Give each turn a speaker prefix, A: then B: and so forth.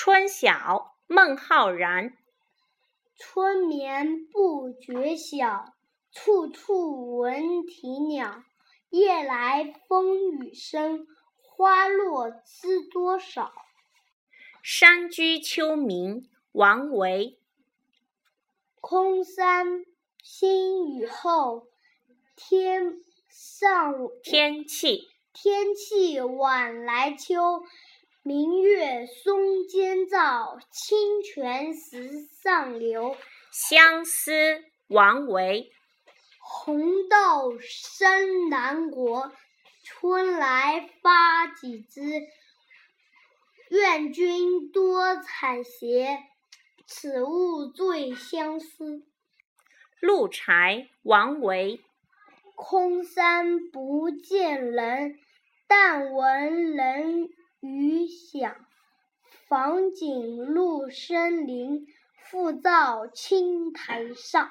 A: 春晓，孟浩然。
B: 春眠不觉晓，处处闻啼鸟。夜来风雨声，花落知多少。
A: 山居秋暝，王维。
B: 空山新雨后，天上
A: 天气
B: 天气晚来秋。明月松间照，清泉石上流。
A: 相思，王维。
B: 红豆生南国，春来发几枝。愿君多采撷，此物最相思。
A: 鹿柴，王维。
B: 空山不见人，但闻人。房景入深林，复照青苔上。